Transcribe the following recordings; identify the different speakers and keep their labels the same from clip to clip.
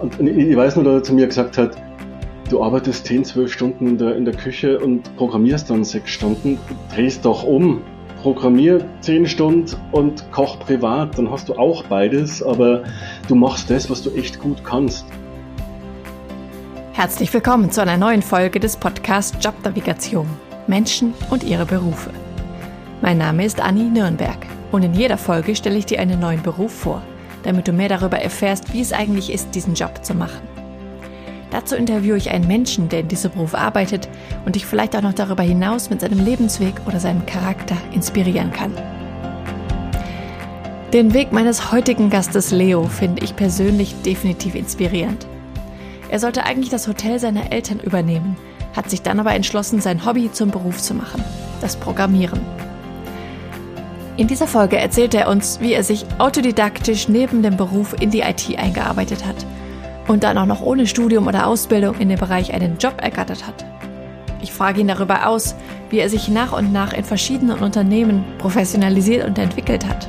Speaker 1: Und ich weiß nur, dass er zu mir gesagt hat, du arbeitest 10, 12 Stunden in der, in der Küche und programmierst dann 6 Stunden, drehst doch um. Programmier 10 Stunden und koch privat, dann hast du auch beides, aber du machst das, was du echt gut kannst.
Speaker 2: Herzlich willkommen zu einer neuen Folge des Podcasts Jobnavigation. Menschen und ihre Berufe. Mein Name ist Anni Nürnberg und in jeder Folge stelle ich dir einen neuen Beruf vor, damit du mehr darüber erfährst, wie es eigentlich ist, diesen Job zu machen. Dazu interviewe ich einen Menschen, der in diesem Beruf arbeitet und dich vielleicht auch noch darüber hinaus mit seinem Lebensweg oder seinem Charakter inspirieren kann. Den Weg meines heutigen Gastes Leo finde ich persönlich definitiv inspirierend. Er sollte eigentlich das Hotel seiner Eltern übernehmen, hat sich dann aber entschlossen, sein Hobby zum Beruf zu machen, das Programmieren. In dieser Folge erzählt er uns, wie er sich autodidaktisch neben dem Beruf in die IT eingearbeitet hat und dann auch noch ohne Studium oder Ausbildung in dem Bereich einen Job ergattert hat. Ich frage ihn darüber aus, wie er sich nach und nach in verschiedenen Unternehmen professionalisiert und entwickelt hat.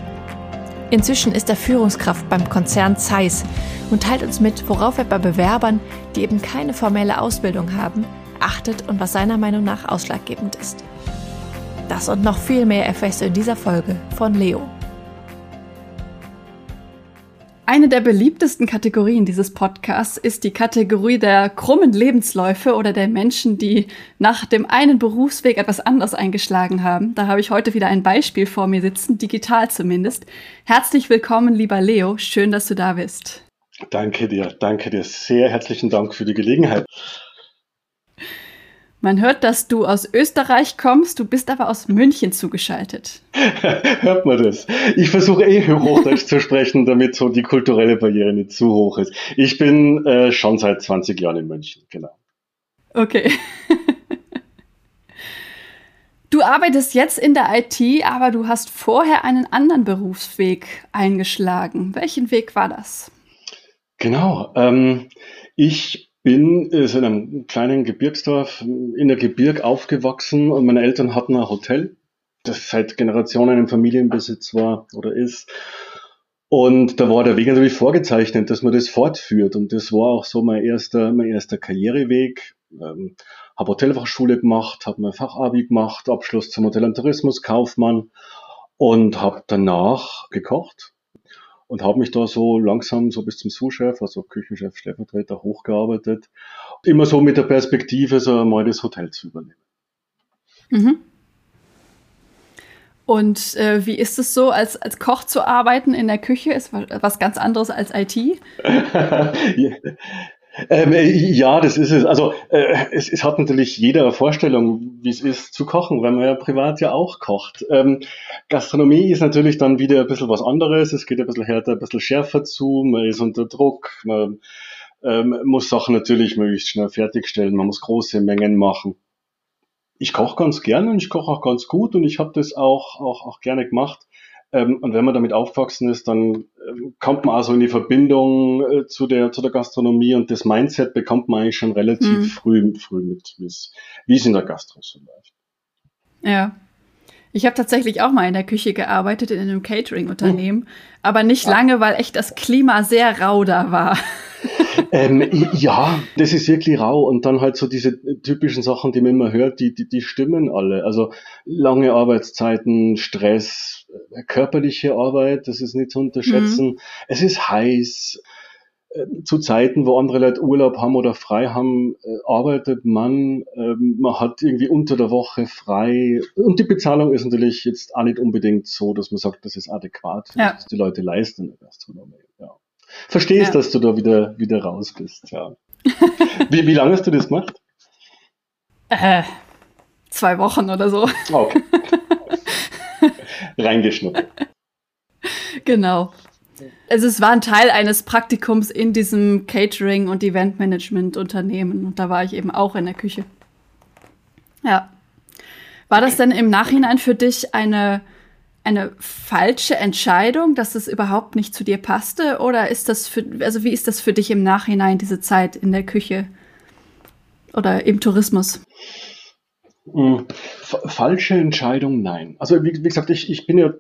Speaker 2: Inzwischen ist er Führungskraft beim Konzern Zeiss und teilt uns mit, worauf er bei Bewerbern, die eben keine formelle Ausbildung haben, achtet und was seiner Meinung nach ausschlaggebend ist. Das und noch viel mehr erfährst du in dieser Folge von Leo. Eine der beliebtesten Kategorien dieses Podcasts ist die Kategorie der krummen Lebensläufe oder der Menschen, die nach dem einen Berufsweg etwas anders eingeschlagen haben. Da habe ich heute wieder ein Beispiel vor mir sitzen, digital zumindest. Herzlich willkommen, lieber Leo. Schön, dass du da bist.
Speaker 1: Danke dir, danke dir. Sehr herzlichen Dank für die Gelegenheit.
Speaker 2: Man hört, dass du aus Österreich kommst, du bist aber aus München zugeschaltet.
Speaker 1: hört man das? Ich versuche eh Hochdeutsch zu sprechen, damit so die kulturelle Barriere nicht zu hoch ist. Ich bin äh, schon seit 20 Jahren in München, genau.
Speaker 2: Okay. Du arbeitest jetzt in der IT, aber du hast vorher einen anderen Berufsweg eingeschlagen. Welchen Weg war das?
Speaker 1: Genau. Ähm, ich bin äh, in einem kleinen Gebirgsdorf in der Gebirg aufgewachsen und meine Eltern hatten ein Hotel, das seit Generationen im Familienbesitz war oder ist. Und da war der Weg natürlich vorgezeichnet, dass man das fortführt. Und das war auch so mein erster, mein erster Karriereweg. Ähm, habe Hotelfachschule gemacht, habe mein Fachabi gemacht, Abschluss zum Hotel- und Tourismuskaufmann und habe danach gekocht und habe mich da so langsam so bis zum Sous-Chef, also Küchenchef, Stellvertreter hochgearbeitet. Immer so mit der Perspektive, so einmal das Hotel zu übernehmen.
Speaker 2: Mhm. Und äh, wie ist es so, als, als Koch zu arbeiten in der Küche? Ist was ganz anderes als IT?
Speaker 1: Ähm, äh, ja, das ist es. Also äh, es, es hat natürlich jeder Vorstellung, wie es ist zu kochen, weil man ja privat ja auch kocht. Ähm, Gastronomie ist natürlich dann wieder ein bisschen was anderes. Es geht ein bisschen härter, ein bisschen schärfer zu. Man ist unter Druck. Man ähm, muss Sachen natürlich möglichst schnell fertigstellen. Man muss große Mengen machen. Ich koche ganz gerne und ich koche auch ganz gut und ich habe das auch, auch, auch gerne gemacht. Ähm, und wenn man damit aufgewachsen ist, dann ähm, kommt man also in die Verbindung äh, zu, der, zu der Gastronomie und das Mindset bekommt man eigentlich schon relativ mhm. früh, früh mit, wie es in der Gastro so läuft.
Speaker 2: Ja. Ich habe tatsächlich auch mal in der Küche gearbeitet, in einem Catering-Unternehmen, mhm. aber nicht lange, weil echt das Klima sehr rau da war.
Speaker 1: ähm, ja, das ist wirklich rau. Und dann halt so diese typischen Sachen, die man immer hört, die, die, die stimmen alle. Also lange Arbeitszeiten, Stress, äh, körperliche Arbeit, das ist nicht zu unterschätzen. Mhm. Es ist heiß. Äh, zu Zeiten, wo andere Leute Urlaub haben oder frei haben, äh, arbeitet man. Ähm, man hat irgendwie unter der Woche frei. Und die Bezahlung ist natürlich jetzt auch nicht unbedingt so, dass man sagt, das ist adäquat, ja. dass die Leute leisten in der Gastronomie. Ja verstehst, ja. dass du da wieder, wieder raus bist. Ja. wie, wie lange hast du das gemacht?
Speaker 2: Äh, zwei Wochen oder so. Okay.
Speaker 1: Reingeschnuppert.
Speaker 2: Genau. Also es war ein Teil eines Praktikums in diesem Catering- und Eventmanagement-Unternehmen. Und da war ich eben auch in der Küche. Ja. War das denn im Nachhinein für dich eine eine falsche Entscheidung, dass es überhaupt nicht zu dir passte? Oder ist das für, also wie ist das für dich im Nachhinein, diese Zeit in der Küche oder im Tourismus?
Speaker 1: Hm, falsche Entscheidung, nein. Also wie, wie gesagt, ich, ich bin ja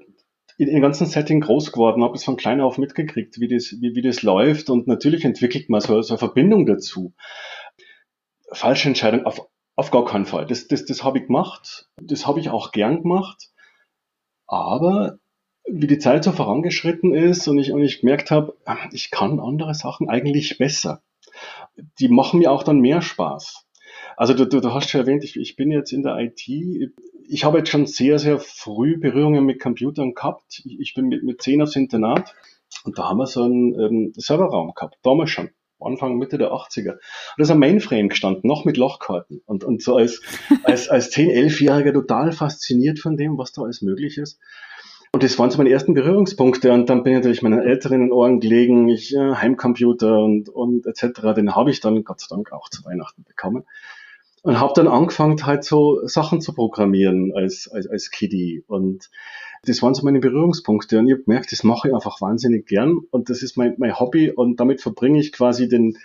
Speaker 1: in dem ganzen Setting groß geworden, habe es von klein auf mitgekriegt, wie das, wie, wie das läuft und natürlich entwickelt man so, so eine Verbindung dazu. Falsche Entscheidung auf, auf gar keinen Fall. Das, das, das habe ich gemacht, das habe ich auch gern gemacht, aber wie die Zeit so vorangeschritten ist und ich, und ich gemerkt habe, ich kann andere Sachen eigentlich besser. Die machen mir auch dann mehr Spaß. Also du, du, du hast schon erwähnt, ich, ich bin jetzt in der IT. Ich habe jetzt schon sehr, sehr früh Berührungen mit Computern gehabt. Ich, bin mit, mit zehn aufs Internat und da haben wir so einen ähm, Serverraum gehabt, damals schon. Anfang, Mitte der 80er. Und da ist ein Mainframe gestanden, noch mit Lochkarten. Und, und so als, als, als 10-, 11-Jähriger total fasziniert von dem, was da alles möglich ist. Und das waren so meine ersten Berührungspunkte. Und dann bin ich natürlich meinen Älteren in den Ohren gelegen, ich, äh, Heimcomputer und, und etc. Den habe ich dann Gott sei Dank auch zu Weihnachten bekommen. Und habe dann angefangen, halt so Sachen zu programmieren als, als, als Kiddie. Und das waren so meine Berührungspunkte. Und ich habe gemerkt, das mache ich einfach wahnsinnig gern. Und das ist mein, mein Hobby. Und damit verbringe ich quasi den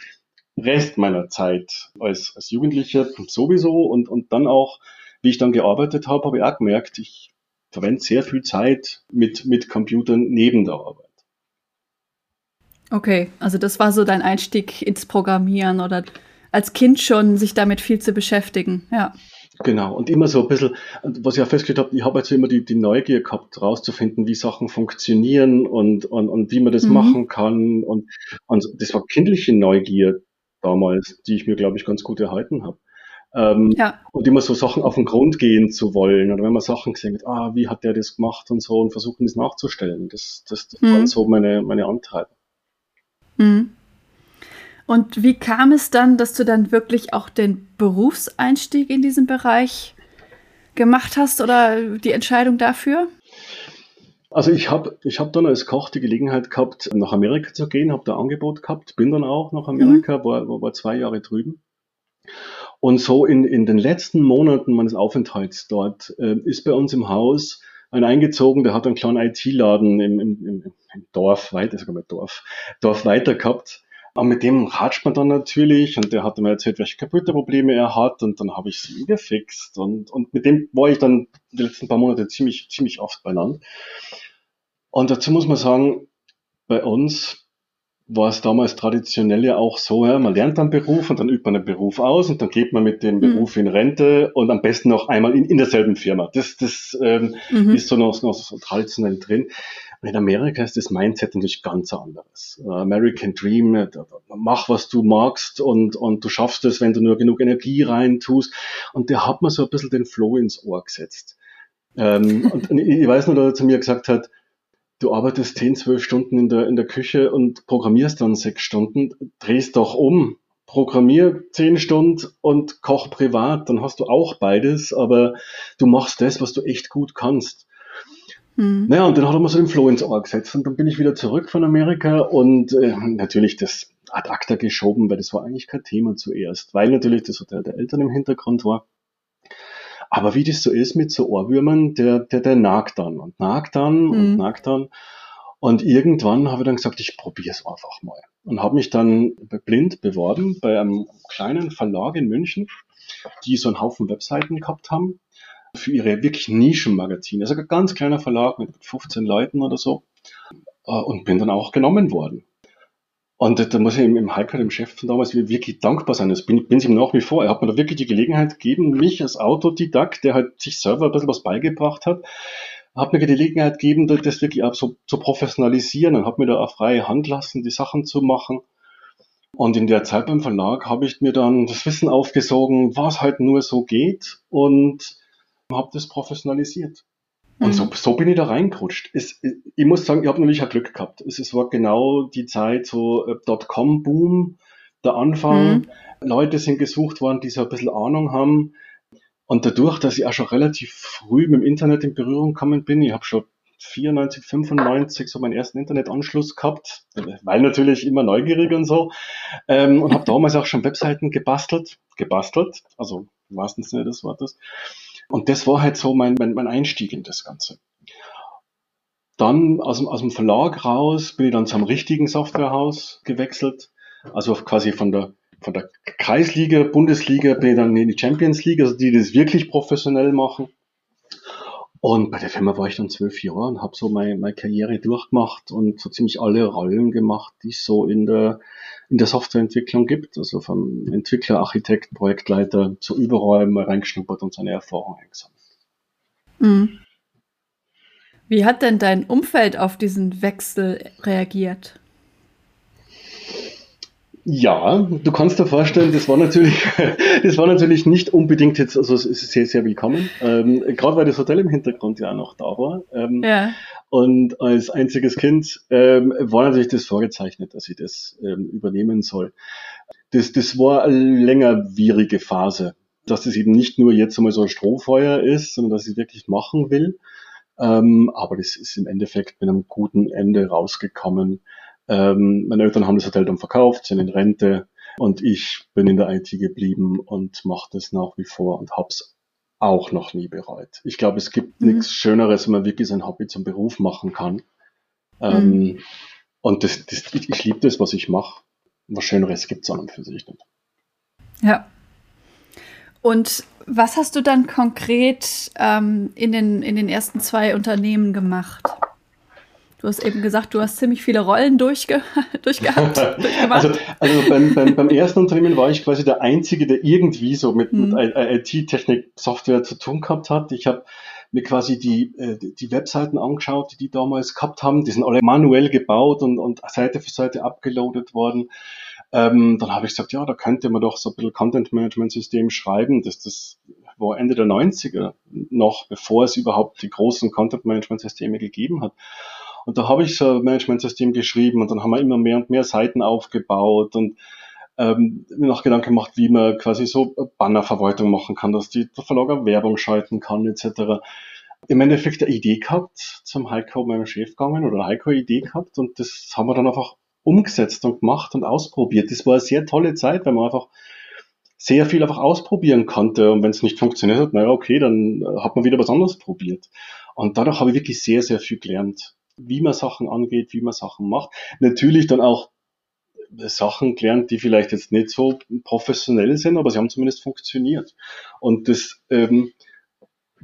Speaker 1: Rest meiner Zeit als, als Jugendlicher sowieso. Und, und dann auch, wie ich dann gearbeitet habe, habe ich auch gemerkt, ich verwende sehr viel Zeit mit, mit Computern neben der Arbeit.
Speaker 2: Okay, also das war so dein Einstieg ins Programmieren oder als Kind schon sich damit viel zu beschäftigen, ja.
Speaker 1: Genau, und immer so ein bisschen, was ich auch festgestellt habe, ich habe jetzt immer die, die Neugier gehabt, rauszufinden, wie Sachen funktionieren und, und, und wie man das mhm. machen kann. Und, und das war kindliche Neugier damals, die ich mir, glaube ich, ganz gut erhalten habe. Ähm, ja. Und immer so Sachen auf den Grund gehen zu wollen. Oder wenn man Sachen gesehen hat, ah, wie hat der das gemacht und so und versuchen, das nachzustellen. Das, das, das mhm. waren so meine, meine Antreiber.
Speaker 2: Mhm. Und wie kam es dann, dass du dann wirklich auch den Berufseinstieg in diesem Bereich gemacht hast oder die Entscheidung dafür?
Speaker 1: Also ich habe ich hab dann als Koch die Gelegenheit gehabt, nach Amerika zu gehen, habe da Angebot gehabt, bin dann auch nach Amerika, mhm. war, war zwei Jahre drüben. Und so in, in den letzten Monaten meines Aufenthalts dort äh, ist bei uns im Haus ein eingezogen, der hat einen kleinen IT-Laden im, im, im, Dorf weiter, sogar mit Dorf, Dorf weiter gehabt. Aber mit dem ratscht man dann natürlich und der hat mir erzählt, welche Computerprobleme er hat und dann habe ich sie gefixt und, und mit dem war ich dann die letzten paar Monate ziemlich, ziemlich oft beieinander. Und dazu muss man sagen, bei uns war es damals traditionell ja auch so, ja, man lernt einen Beruf und dann übt man einen Beruf aus und dann geht man mit dem mhm. Beruf in Rente und am besten noch einmal in, in derselben Firma. Das, das ähm, mhm. ist so noch, noch so traditionell drin. In Amerika ist das Mindset natürlich ganz anderes. Uh, American Dream, äh, mach was du magst und, und du schaffst es, wenn du nur genug Energie rein tust. Und der hat mir so ein bisschen den Flow ins Ohr gesetzt. Ähm, und, ich weiß nur, dass er zu mir gesagt hat, du arbeitest 10, 12 Stunden in der, in der Küche und programmierst dann sechs Stunden, drehst doch um, programmier 10 Stunden und koch privat, dann hast du auch beides, aber du machst das, was du echt gut kannst. Mhm. Naja, und dann hat er mir so den Flow ins Ohr gesetzt und dann bin ich wieder zurück von Amerika und äh, natürlich das ad acta geschoben, weil das war eigentlich kein Thema zuerst, weil natürlich das Hotel der Eltern im Hintergrund war. Aber wie das so ist mit so Ohrwürmern, der, der, der nagt dann und nagt dann mhm. und nagt dann. Und irgendwann habe ich dann gesagt, ich probiere es einfach mal. Und habe mich dann blind beworben bei einem kleinen Verlag in München, die so einen Haufen Webseiten gehabt haben für ihre wirklich Nischenmagazine. Also ein ganz kleiner Verlag mit 15 Leuten oder so. Äh, und bin dann auch genommen worden. Und da muss ich im Heiko, dem Chef von damals, wirklich dankbar sein. Das bin, bin ich ihm nach wie vor. Er hat mir da wirklich die Gelegenheit gegeben, mich als Autodidakt, der halt sich selber ein bisschen was beigebracht hat, hat mir die Gelegenheit gegeben, das wirklich auch so zu professionalisieren und hat mir da auch freie Hand lassen, die Sachen zu machen. Und in der Zeit beim Verlag habe ich mir dann das Wissen aufgesogen, was halt nur so geht und habe das professionalisiert. Und so, so bin ich da reingerutscht. Es, ich muss sagen, ich habe natürlich auch Glück gehabt. Es, es war genau die Zeit, so äh, Dotcom-Boom, der Anfang. Mhm. Leute sind gesucht worden, die so ein bisschen Ahnung haben. Und dadurch, dass ich auch schon relativ früh mit dem Internet in Berührung gekommen bin, ich habe schon 94, 95 so meinen ersten Internetanschluss gehabt, weil natürlich immer neugierig und so. Ähm, und habe damals auch schon Webseiten gebastelt, gebastelt, also im wahrsten Sinne des Wortes. Und das war halt so mein, mein, mein Einstieg in das Ganze. Dann aus dem, aus dem Verlag raus bin ich dann zum richtigen Softwarehaus gewechselt. Also quasi von der, von der Kreisliga, Bundesliga bin ich dann in die Champions League, also die das wirklich professionell machen. Und bei der Firma war ich dann zwölf Jahre und habe so meine, meine Karriere durchgemacht und so ziemlich alle Rollen gemacht, die es so in der, in der Softwareentwicklung gibt. Also vom Entwickler, Architekt, Projektleiter, so überall mal reingeschnuppert und seine Erfahrung eingesammelt.
Speaker 2: Mhm. Wie hat denn dein Umfeld auf diesen Wechsel reagiert?
Speaker 1: Ja, du kannst dir vorstellen, das war natürlich, das war natürlich nicht unbedingt jetzt, also es ist sehr, sehr willkommen. Ähm, Gerade weil das Hotel im Hintergrund ja noch da war. Ähm, ja. Und als einziges Kind ähm, war natürlich das vorgezeichnet, dass ich das ähm, übernehmen soll. Das, das war eine längerwierige Phase, dass das eben nicht nur jetzt einmal so ein Strohfeuer ist, sondern dass ich wirklich machen will. Ähm, aber das ist im Endeffekt mit einem guten Ende rausgekommen. Ähm, meine Eltern haben das Hotel dann verkauft, sind in Rente und ich bin in der IT geblieben und mache das nach wie vor und hab's auch noch nie bereut. Ich glaube, es gibt mhm. nichts Schöneres, wenn man wirklich sein Hobby zum Beruf machen kann. Ähm, mhm. Und das, das, ich, liebe das, was ich mache. Was Schöneres gibt es an und für sich nicht.
Speaker 2: Ja. Und was hast du dann konkret ähm, in, den, in den ersten zwei Unternehmen gemacht? Du hast eben gesagt, du hast ziemlich viele Rollen durchge durchgehabt.
Speaker 1: also, also beim, beim, beim, ersten Unternehmen war ich quasi der Einzige, der irgendwie so mit, mhm. mit IT-Technik, Software zu tun gehabt hat. Ich habe mir quasi die, äh, die Webseiten angeschaut, die die damals gehabt haben. Die sind alle manuell gebaut und, und Seite für Seite abgeloadet worden. Ähm, dann habe ich gesagt, ja, da könnte man doch so ein bisschen Content-Management-System schreiben. Das, das war Ende der 90er noch, bevor es überhaupt die großen Content-Management-Systeme gegeben hat. Und da habe ich so ein Management-System geschrieben und dann haben wir immer mehr und mehr Seiten aufgebaut und ähm, mir noch Gedanken gemacht, wie man quasi so Bannerverwaltung machen kann, dass die der Verlag auch Werbung schalten kann, etc. Im Endeffekt eine Idee gehabt, zum Heiko, meinem Chef gegangen oder Heiko eine Idee gehabt und das haben wir dann einfach umgesetzt und gemacht und ausprobiert. Das war eine sehr tolle Zeit, weil man einfach sehr viel einfach ausprobieren konnte und wenn es nicht funktioniert hat, naja, okay, dann hat man wieder was anderes probiert. Und dadurch habe ich wirklich sehr, sehr viel gelernt wie man Sachen angeht, wie man Sachen macht. Natürlich dann auch Sachen gelernt, die vielleicht jetzt nicht so professionell sind, aber sie haben zumindest funktioniert. Und das ähm,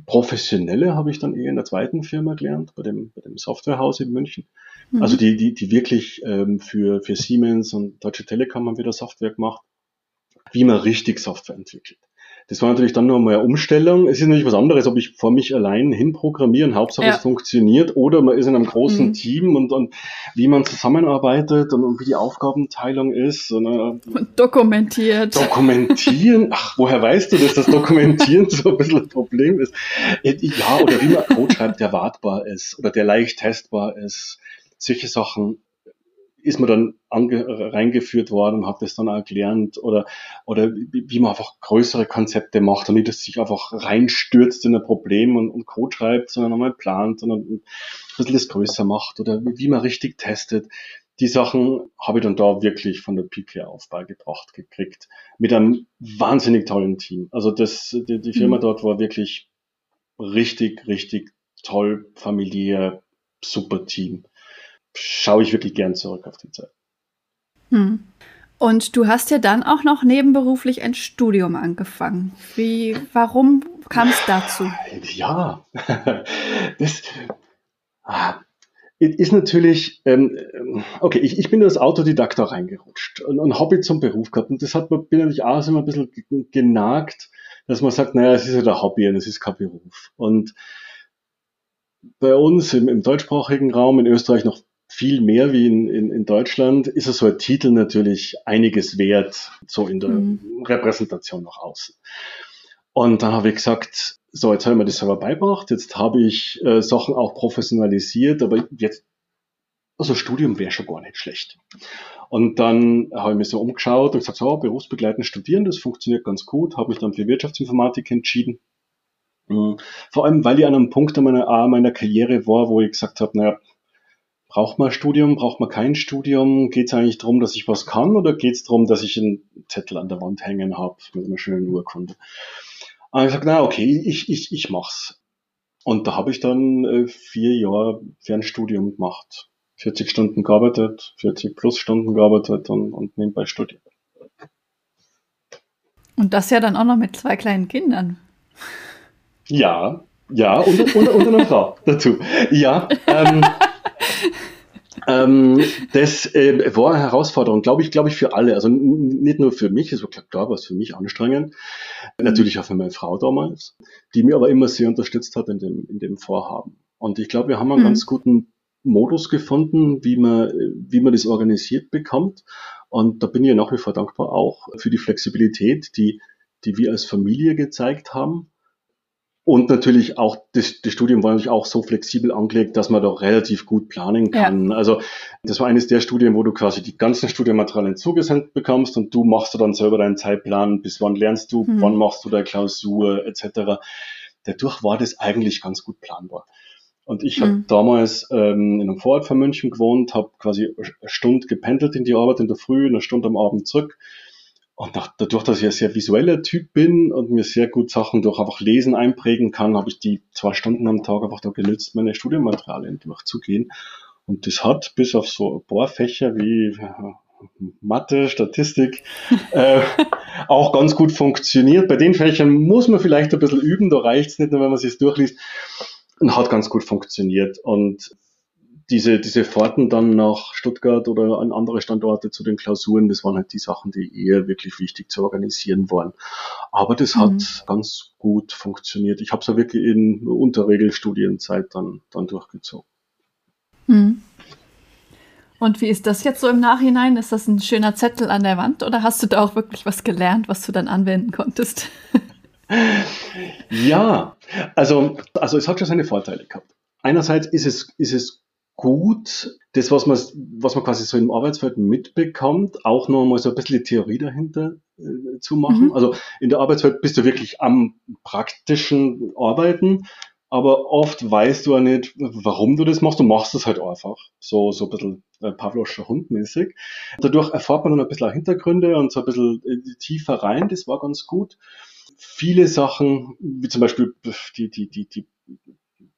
Speaker 1: Professionelle habe ich dann eher in der zweiten Firma gelernt, bei dem, bei dem Softwarehaus in München. Mhm. Also die, die, die wirklich ähm, für, für Siemens und Deutsche Telekom haben wieder Software gemacht, wie man richtig Software entwickelt. Das war natürlich dann nochmal eine Umstellung. Es ist natürlich was anderes, ob ich vor mich allein hinprogrammieren, Hauptsache ja. es funktioniert, oder man ist in einem großen mhm. Team und, und wie man zusammenarbeitet und, und wie die Aufgabenteilung ist. Und,
Speaker 2: äh, dokumentiert.
Speaker 1: Dokumentieren? Ach, woher weißt du, dass das Dokumentieren so ein bisschen ein Problem ist? Äh, ja, oder wie man Code schreibt, der wartbar ist oder der leicht testbar ist. Solche Sachen ist man dann reingeführt worden und hat das dann auch gelernt oder, oder wie man einfach größere Konzepte macht und nicht, dass sich einfach reinstürzt in ein Problem und, und Code schreibt, sondern einmal plant und ein bisschen das größer macht oder wie man richtig testet. Die Sachen habe ich dann da wirklich von der Pike auf beigebracht gekriegt. Mit einem wahnsinnig tollen Team. Also das, die, die Firma mhm. dort war wirklich richtig, richtig toll, familiär, super Team schaue ich wirklich gern zurück auf die Zeit.
Speaker 2: Hm. Und du hast ja dann auch noch nebenberuflich ein Studium angefangen. Wie, warum kam es dazu?
Speaker 1: Ja, das ah, ist natürlich, ähm, okay, ich, ich bin als Autodidakt da reingerutscht und ein Hobby zum Beruf gehabt. Und das hat mir, bin natürlich auch immer ein bisschen genagt, dass man sagt, naja, es ist ja der Hobby und es ist kein Beruf. Und bei uns im, im deutschsprachigen Raum in Österreich noch viel mehr wie in, in, in Deutschland ist es so ein Titel natürlich einiges wert, so in der mhm. Repräsentation nach außen. Und dann habe ich gesagt, so, jetzt habe ich mir das selber beibracht, jetzt habe ich äh, Sachen auch professionalisiert, aber jetzt, also Studium wäre schon gar nicht schlecht. Und dann habe ich mir so umgeschaut und gesagt, so, berufsbegleitend studieren, das funktioniert ganz gut, habe mich dann für Wirtschaftsinformatik entschieden. Mhm. Vor allem, weil ich an einem Punkt in meiner, meiner Karriere war, wo ich gesagt habe, naja, Braucht man Studium, braucht man kein Studium? Geht es eigentlich darum, dass ich was kann oder geht es darum, dass ich einen Zettel an der Wand hängen habe mit einer schönen Urkunde? Und ich gesagt, na okay, ich, ich, ich mach's. Und da habe ich dann äh, vier Jahre Fernstudium gemacht. 40 Stunden gearbeitet, 40 plus Stunden gearbeitet und, und nebenbei studiert.
Speaker 2: Und das ja dann auch noch mit zwei kleinen Kindern.
Speaker 1: Ja, Ja, und, und, und eine Frau dazu. Ja, ähm, ähm, das äh, war eine Herausforderung, glaube ich, glaube ich, für alle. Also nicht nur für mich, es war klar, war es für mich anstrengend. Natürlich auch für meine Frau damals, die mir aber immer sehr unterstützt hat in dem, in dem Vorhaben. Und ich glaube, wir haben einen mhm. ganz guten Modus gefunden, wie man, wie man das organisiert bekommt. Und da bin ich nach wie vor dankbar auch für die Flexibilität, die, die wir als Familie gezeigt haben und natürlich auch, das, das Studium war natürlich auch so flexibel angelegt, dass man doch relativ gut planen kann. Ja. Also das war eines der Studien, wo du quasi die ganzen Studienmaterialien zugesendet bekommst und du machst du dann selber deinen Zeitplan, bis wann lernst du, hm. wann machst du deine Klausur etc. Dadurch war das eigentlich ganz gut planbar. Und ich habe hm. damals ähm, in einem Vorort von München gewohnt, habe quasi eine Stunde gependelt in die Arbeit in der Früh, eine Stunde am Abend zurück und dadurch, dass ich ein sehr visueller Typ bin und mir sehr gut Sachen durch einfach Lesen einprägen kann, habe ich die zwei Stunden am Tag einfach da genützt, meine Studienmaterialien durchzugehen. Und das hat bis auf so ein paar Fächer wie Mathe, Statistik äh, auch ganz gut funktioniert. Bei den Fächern muss man vielleicht ein bisschen üben, da reicht es nicht nur, wenn man es durchliest. Und hat ganz gut funktioniert. Und diese, diese Fahrten dann nach Stuttgart oder an andere Standorte zu den Klausuren, das waren halt die Sachen, die eher wirklich wichtig zu organisieren waren. Aber das mhm. hat ganz gut funktioniert. Ich habe es ja wirklich in Unterregelstudienzeit dann, dann durchgezogen.
Speaker 2: Mhm. Und wie ist das jetzt so im Nachhinein? Ist das ein schöner Zettel an der Wand oder hast du da auch wirklich was gelernt, was du dann anwenden konntest?
Speaker 1: ja, also, also es hat schon seine Vorteile gehabt. Einerseits ist es, ist es gut, das, was man, was man quasi so im Arbeitsfeld mitbekommt, auch noch mal so ein bisschen die Theorie dahinter äh, zu machen. Mhm. Also in der Arbeitswelt bist du wirklich am praktischen Arbeiten, aber oft weißt du ja nicht, warum du das machst. Du machst es halt einfach. So, so ein bisschen äh, Pavloscher Hund-mäßig. Dadurch erfahrt man dann ein bisschen Hintergründe und so ein bisschen äh, tiefer rein. Das war ganz gut. Viele Sachen, wie zum Beispiel die, die, die, die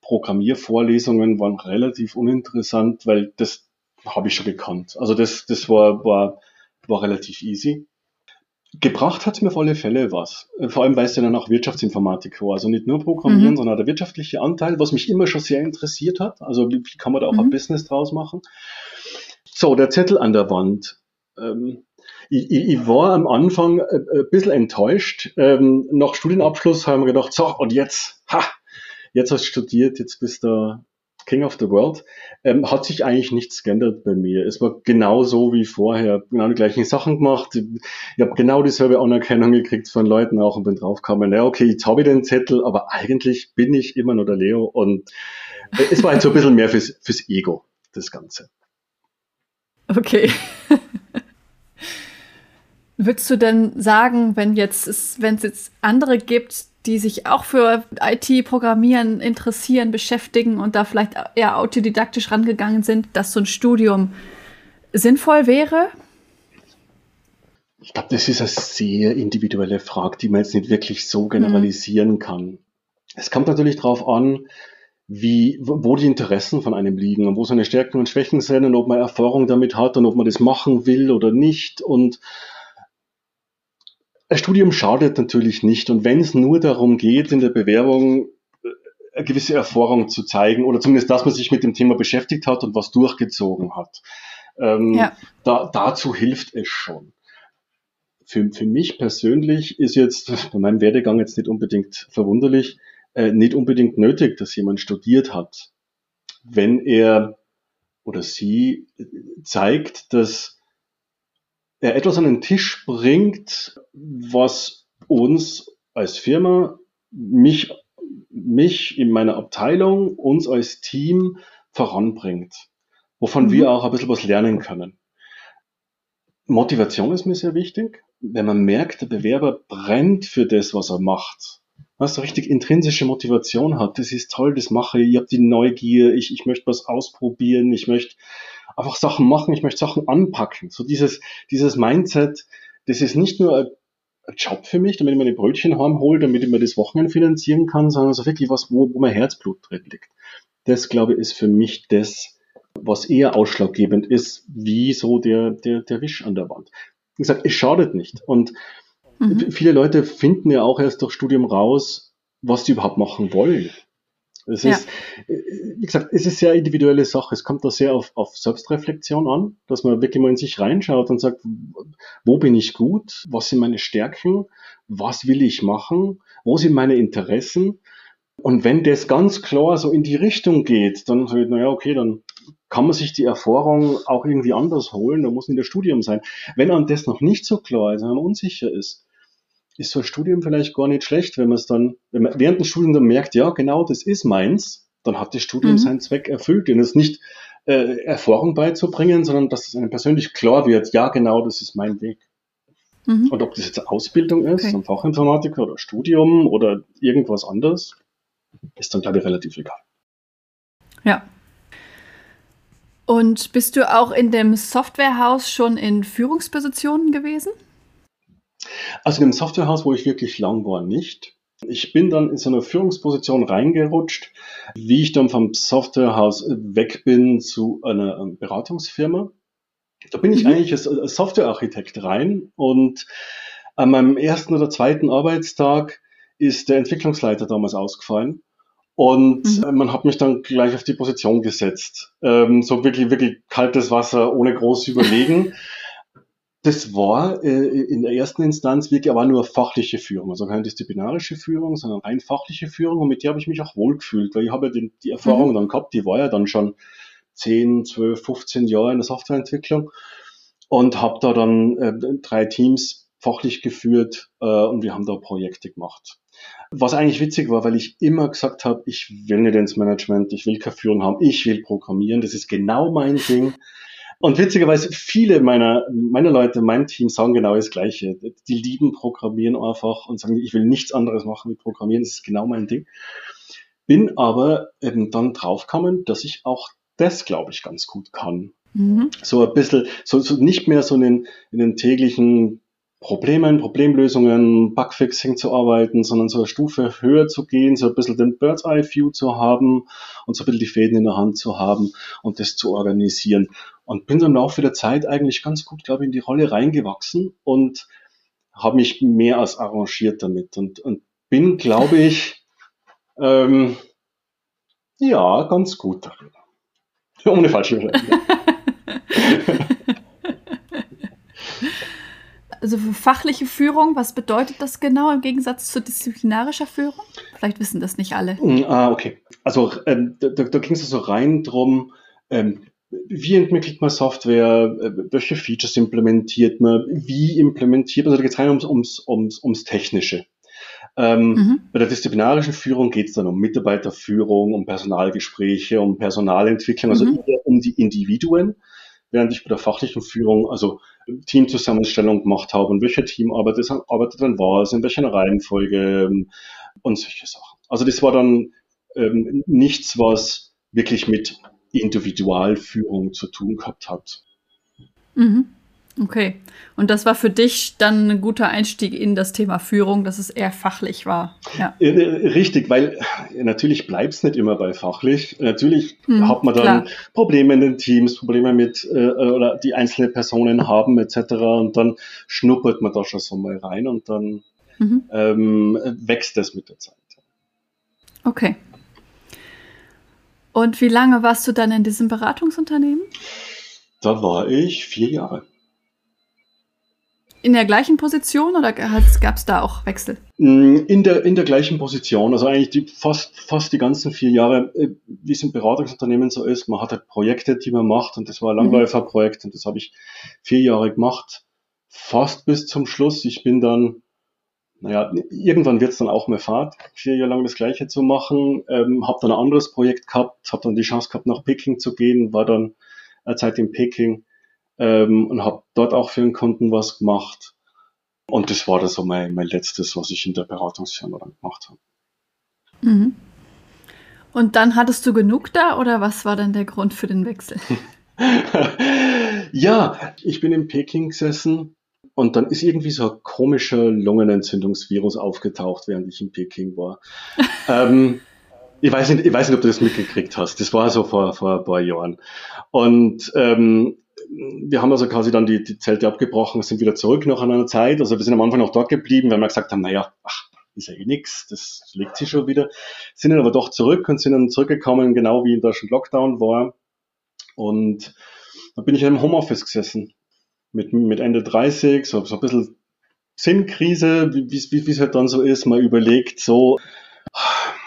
Speaker 1: Programmiervorlesungen waren relativ uninteressant, weil das habe ich schon gekannt. Also das, das war, war, war relativ easy. Gebracht hat es mir auf alle Fälle was. Vor allem, weil es ja dann auch Wirtschaftsinformatik war. Also nicht nur Programmieren, mhm. sondern der wirtschaftliche Anteil, was mich immer schon sehr interessiert hat. Also wie, kann man da auch mhm. ein Business draus machen? So, der Zettel an der Wand. Ähm, ich, ich, ich, war am Anfang ein, ein bisschen enttäuscht. Ähm, nach Studienabschluss haben wir gedacht, so, und jetzt, ha, jetzt hast du studiert, jetzt bist du King of the World, ähm, hat sich eigentlich nichts geändert bei mir. Es war genau so wie vorher, genau die gleichen Sachen gemacht. Ich habe genau dieselbe Anerkennung gekriegt von Leuten auch und bin draufgekommen, ja okay, jetzt habe ich den Zettel, aber eigentlich bin ich immer nur der Leo und äh, es war halt so ein bisschen mehr fürs, fürs Ego, das Ganze.
Speaker 2: Okay. Würdest du denn sagen, wenn jetzt wenn es jetzt andere gibt, die sich auch für IT-Programmieren interessieren, beschäftigen und da vielleicht eher autodidaktisch rangegangen sind, dass so ein Studium sinnvoll wäre?
Speaker 1: Ich glaube, das ist eine sehr individuelle Frage, die man jetzt nicht wirklich so generalisieren mhm. kann. Es kommt natürlich darauf an, wie, wo die Interessen von einem liegen und wo seine Stärken und Schwächen sind und ob man Erfahrung damit hat und ob man das machen will oder nicht. Und ein Studium schadet natürlich nicht. Und wenn es nur darum geht, in der Bewerbung äh, eine gewisse Erfahrung zu zeigen oder zumindest, dass man sich mit dem Thema beschäftigt hat und was durchgezogen hat, ähm, ja. da, dazu hilft es schon. Für, für mich persönlich ist jetzt bei meinem Werdegang jetzt nicht unbedingt verwunderlich, äh, nicht unbedingt nötig, dass jemand studiert hat. Wenn er oder sie zeigt, dass er etwas an den Tisch bringt, was uns als Firma, mich, mich in meiner Abteilung, uns als Team voranbringt, wovon mhm. wir auch ein bisschen was lernen können. Motivation ist mir sehr wichtig. Wenn man merkt, der Bewerber brennt für das, was er macht, was so richtig intrinsische Motivation hat, das ist toll, das mache ich, ich habe die Neugier, ich, ich möchte was ausprobieren, ich möchte einfach Sachen machen, ich möchte Sachen anpacken. So dieses, dieses Mindset, das ist nicht nur ein, Job für mich, damit ich meine Brötchen heimhole, damit ich mir das Wochenende finanzieren kann, sondern so wirklich was, wo, wo mein Herzblut drin liegt. Das, glaube ich, ist für mich das, was eher ausschlaggebend ist, wie so der, der, der Wisch an der Wand. Wie gesagt, es schadet nicht. Und mhm. viele Leute finden ja auch erst durch Studium raus, was sie überhaupt machen wollen. Es ja. ist, wie gesagt, es ist sehr individuelle Sache. Es kommt da sehr auf, auf Selbstreflexion an, dass man wirklich mal in sich reinschaut und sagt, wo bin ich gut? Was sind meine Stärken? Was will ich machen? Wo sind meine Interessen? Und wenn das ganz klar so in die Richtung geht, dann sagt, naja, okay, dann kann man sich die Erfahrung auch irgendwie anders holen, da muss in der Studium sein. Wenn einem das noch nicht so klar ist, wenn man unsicher ist, ist so ein Studium vielleicht gar nicht schlecht, wenn man es dann, wenn man während dem Studium dann merkt, ja, genau, das ist meins, dann hat das Studium mhm. seinen Zweck erfüllt. Und es nicht äh, Erfahrung beizubringen, sondern dass es einem persönlich klar wird, ja, genau, das ist mein Weg. Mhm. Und ob das jetzt Ausbildung ist, okay. ein Fachinformatiker oder Studium oder irgendwas anderes, ist dann, glaube ich, relativ egal.
Speaker 2: Ja. Und bist du auch in dem Softwarehaus schon in Führungspositionen gewesen?
Speaker 1: Also in dem Softwarehaus, wo ich wirklich lang war, nicht. Ich bin dann in so eine Führungsposition reingerutscht, wie ich dann vom Softwarehaus weg bin zu einer ähm, Beratungsfirma. Da bin ich mhm. eigentlich als Softwarearchitekt rein und an meinem ersten oder zweiten Arbeitstag ist der Entwicklungsleiter damals ausgefallen. Und mhm. man hat mich dann gleich auf die Position gesetzt. Ähm, so wirklich, wirklich kaltes Wasser, ohne groß überlegen. Das war äh, in der ersten Instanz wirklich aber nur fachliche Führung, also keine disziplinarische Führung, sondern rein fachliche Führung und mit der habe ich mich auch wohlgefühlt, weil ich habe ja die, die Erfahrung mhm. dann gehabt, die war ja dann schon 10, 12, 15 Jahre in der Softwareentwicklung und habe da dann äh, drei Teams fachlich geführt äh, und wir haben da Projekte gemacht. Was eigentlich witzig war, weil ich immer gesagt habe, ich will nicht ins Management, ich will keine Führung haben, ich will programmieren, das ist genau mein Ding. Und witzigerweise, viele meiner, meiner Leute, mein Team sagen genau das Gleiche. Die lieben Programmieren einfach und sagen, ich will nichts anderes machen wie Programmieren, das ist genau mein Ding. Bin aber eben dann draufgekommen, dass ich auch das, glaube ich, ganz gut kann. Mhm. So ein bisschen, so, so nicht mehr so in den, in den täglichen Problemen, Problemlösungen, Bugfixing zu arbeiten, sondern so eine Stufe höher zu gehen, so ein bisschen den Bird's Eye View zu haben und so ein bisschen die Fäden in der Hand zu haben und das zu organisieren. Und bin so im Laufe der Zeit eigentlich ganz gut, glaube ich, in die Rolle reingewachsen und habe mich mehr als arrangiert damit und, und bin, glaube ich, ähm, ja, ganz gut darin. Ohne falsche
Speaker 2: Also für fachliche Führung, was bedeutet das genau im Gegensatz zu disziplinarischer Führung? Vielleicht wissen das nicht alle.
Speaker 1: Hm, ah, okay. Also ähm, da, da ging es so rein drum, ähm, wie entwickelt man Software, welche Features implementiert man, wie implementiert man, also da geht es rein ums, ums, ums, ums Technische. Ähm, mhm. Bei der disziplinarischen Führung geht es dann um Mitarbeiterführung, um Personalgespräche, um Personalentwicklung, also mhm. um die Individuen, während ich bei der fachlichen Führung also Teamzusammenstellung gemacht habe und welcher Team arbeitet, arbeitet dann was, in welcher Reihenfolge ähm, und solche Sachen. Also das war dann ähm, nichts, was wirklich mit Individualführung zu tun gehabt hat.
Speaker 2: Mhm. Okay. Und das war für dich dann ein guter Einstieg in das Thema Führung, dass es eher fachlich war.
Speaker 1: Ja. Äh, äh, richtig, weil natürlich bleibt es nicht immer bei fachlich. Natürlich mhm, hat man dann klar. Probleme in den Teams, Probleme mit äh, oder die einzelne Personen haben etc. Und dann schnuppert man da schon so mal rein und dann mhm. ähm, wächst das mit der Zeit.
Speaker 2: Okay. Und wie lange warst du dann in diesem Beratungsunternehmen?
Speaker 1: Da war ich vier Jahre.
Speaker 2: In der gleichen Position oder gab es da auch Wechsel?
Speaker 1: Mm, in der, in der gleichen Position, also eigentlich die, fast, fast die ganzen vier Jahre, äh, wie es im Beratungsunternehmen so ist, man hat halt Projekte, die man macht und das war ein mhm. Langläuferprojekt und das habe ich vier Jahre gemacht, fast bis zum Schluss. Ich bin dann naja, irgendwann wird es dann auch mehr Fahrt, vier Jahre lang das Gleiche zu machen. Ähm, habe dann ein anderes Projekt gehabt, habe dann die Chance gehabt, nach Peking zu gehen, war dann eine Zeit in Peking ähm, und habe dort auch für einen Kunden was gemacht. Und das war dann so mein, mein letztes, was ich in der Beratungsfirma dann gemacht habe.
Speaker 2: Mhm. Und dann hattest du genug da oder was war dann der Grund für den Wechsel?
Speaker 1: ja, ich bin in Peking gesessen und dann ist irgendwie so ein komischer Lungenentzündungsvirus aufgetaucht, während ich in Peking war. ähm, ich weiß, nicht, ich weiß nicht, ob du das mitgekriegt hast. Das war so vor, vor ein paar Jahren. Und ähm, wir haben also quasi dann die, die Zelte abgebrochen, sind wieder zurück nach einer Zeit. Also wir sind am Anfang noch dort geblieben, weil wir gesagt haben, naja, ach, ist ja eh nix, das legt sich schon wieder. Sind dann aber doch zurück und sind dann zurückgekommen, genau wie in Deutschland Lockdown war. Und da bin ich in einem Homeoffice gesessen. Mit, mit Ende 30, so, so ein bisschen Sinnkrise, wie wie es halt dann so ist. Man überlegt so,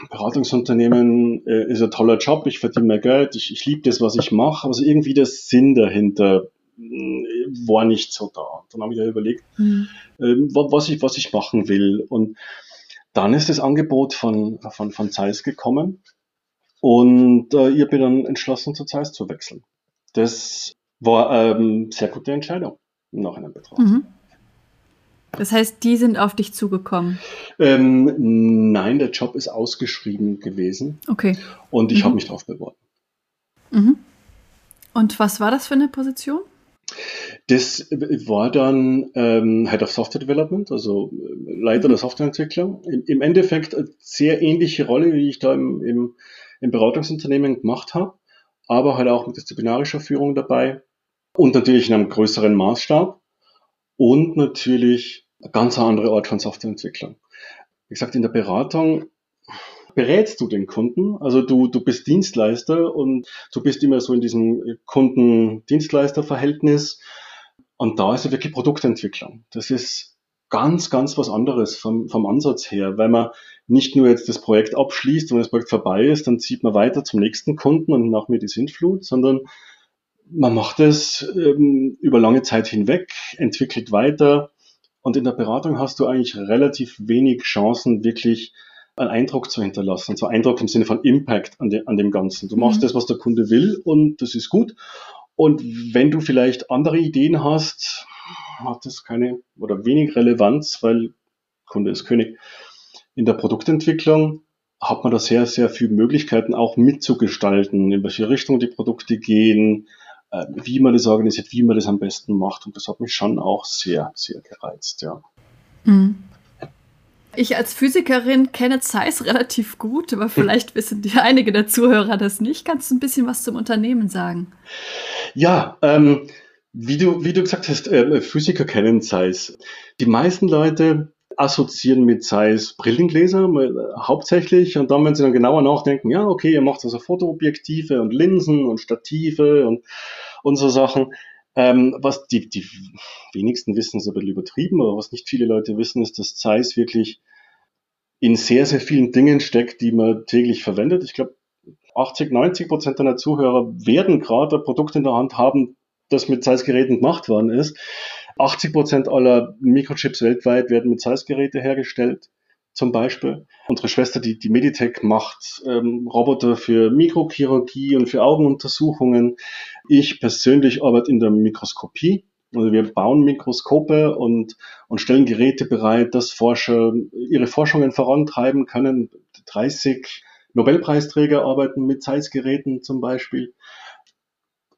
Speaker 1: Beratungsunternehmen äh, ist ein toller Job, ich verdiene mehr Geld, ich, ich liebe das, was ich mache, aber so irgendwie der Sinn dahinter äh, war nicht so da. Und dann habe ich ja überlegt, mhm. äh, was, ich, was ich machen will. Und dann ist das Angebot von, von, von Zeiss gekommen und äh, ich bin dann entschlossen, zu Zeiss zu wechseln. Das war ähm, sehr gute Entscheidung im Nachhinein betrachtet. Mhm.
Speaker 2: Das heißt, die sind auf dich zugekommen?
Speaker 1: Ähm, nein, der Job ist ausgeschrieben gewesen.
Speaker 2: Okay.
Speaker 1: Und ich mhm. habe mich darauf beworben.
Speaker 2: Mhm. Und was war das für eine Position?
Speaker 1: Das war dann ähm, Head of Software Development, also äh, Leiter mhm. der Softwareentwicklung. Im, Im, Endeffekt eine sehr ähnliche Rolle, wie ich da im, im, im Beratungsunternehmen gemacht habe, aber halt auch mit disziplinarischer Führung dabei und natürlich in einem größeren Maßstab und natürlich ein ganz anderer Art von Softwareentwicklung. Wie gesagt, in der Beratung berätst du den Kunden. Also du, du bist Dienstleister und du bist immer so in diesem Kunden-Dienstleister-Verhältnis. Und da ist ja wirklich Produktentwicklung. Das ist ganz, ganz was anderes vom, vom Ansatz her, weil man nicht nur jetzt das Projekt abschließt und wenn das Projekt vorbei ist, dann zieht man weiter zum nächsten Kunden und nach mir die Sintflut, sondern man macht es ähm, über lange Zeit hinweg, entwickelt weiter und in der Beratung hast du eigentlich relativ wenig Chancen, wirklich einen Eindruck zu hinterlassen. So Eindruck im Sinne von Impact an, de, an dem Ganzen. Du machst mhm. das, was der Kunde will und das ist gut. Und wenn du vielleicht andere Ideen hast, hat das keine oder wenig Relevanz, weil Kunde ist König. In der Produktentwicklung hat man da sehr, sehr viele Möglichkeiten auch mitzugestalten, in welche Richtung die Produkte gehen, wie man das organisiert, wie man das am besten macht. Und das hat mich schon auch sehr, sehr gereizt, ja. Mhm.
Speaker 2: Ich als Physikerin kenne Zeiss relativ gut, aber vielleicht wissen die einige der Zuhörer das nicht. Kannst du ein bisschen was zum Unternehmen sagen?
Speaker 1: Ja, ähm, wie du, wie du gesagt hast, äh, Physiker kennen Zeiss. Die meisten Leute assoziieren mit Zeiss Brillengläser äh, hauptsächlich und dann, wenn sie dann genauer nachdenken, ja, okay, ihr macht also Fotoobjektive und Linsen und Stative und, und so Sachen. Ähm, was die, die wenigsten wissen, ist ein bisschen übertrieben, aber was nicht viele Leute wissen, ist, dass Zeiss wirklich in sehr, sehr vielen Dingen steckt, die man täglich verwendet. Ich glaube, 80, 90 Prozent deiner Zuhörer werden gerade ein Produkt in der Hand haben, das mit Zeiss-Geräten gemacht worden ist. 80 Prozent aller Mikrochips weltweit werden mit Zeiss-Geräte hergestellt, zum Beispiel. Unsere Schwester, die, die Meditech, macht ähm, Roboter für Mikrochirurgie und für Augenuntersuchungen. Ich persönlich arbeite in der Mikroskopie. Also wir bauen Mikroskope und, und stellen Geräte bereit, dass Forscher ihre Forschungen vorantreiben können. 30 Nobelpreisträger arbeiten mit Zeiss-Geräten zum Beispiel.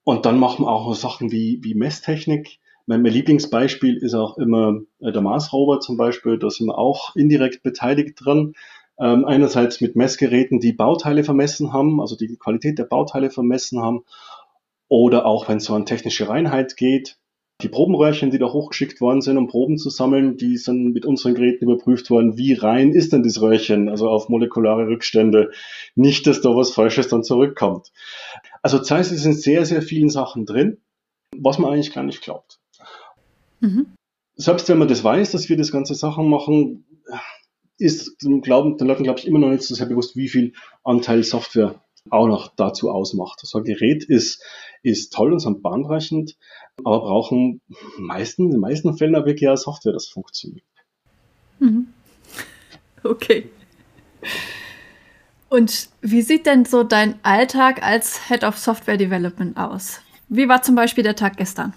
Speaker 1: Und dann machen wir auch Sachen wie, wie Messtechnik. Mein, mein Lieblingsbeispiel ist auch immer äh, der Mars-Rover zum Beispiel. Da sind wir auch indirekt beteiligt dran. Ähm, einerseits mit Messgeräten, die Bauteile vermessen haben, also die Qualität der Bauteile vermessen haben. Oder auch, wenn es so an technische Reinheit geht. Die Probenröhrchen, die da hochgeschickt worden sind, um Proben zu sammeln, die sind mit unseren Geräten überprüft worden. Wie rein ist denn das Röhrchen? Also auf molekulare Rückstände. Nicht, dass da was Falsches dann zurückkommt. Also Zeiss ist in sehr, sehr vielen Sachen drin, was man eigentlich gar nicht glaubt. Mhm. Selbst wenn man das weiß, dass wir das ganze Sachen machen, ist dem Glauben, den Leuten, glaube ich, immer noch nicht so sehr bewusst, wie viel Anteil Software auch noch dazu ausmacht. So ein Gerät ist, ist toll und so bahnbrechend, aber brauchen meisten, in den meisten Fällen wirklich auch Software, das funktioniert.
Speaker 2: Mhm. Okay. Und wie sieht denn so dein Alltag als Head of Software Development aus? Wie war zum Beispiel der Tag gestern?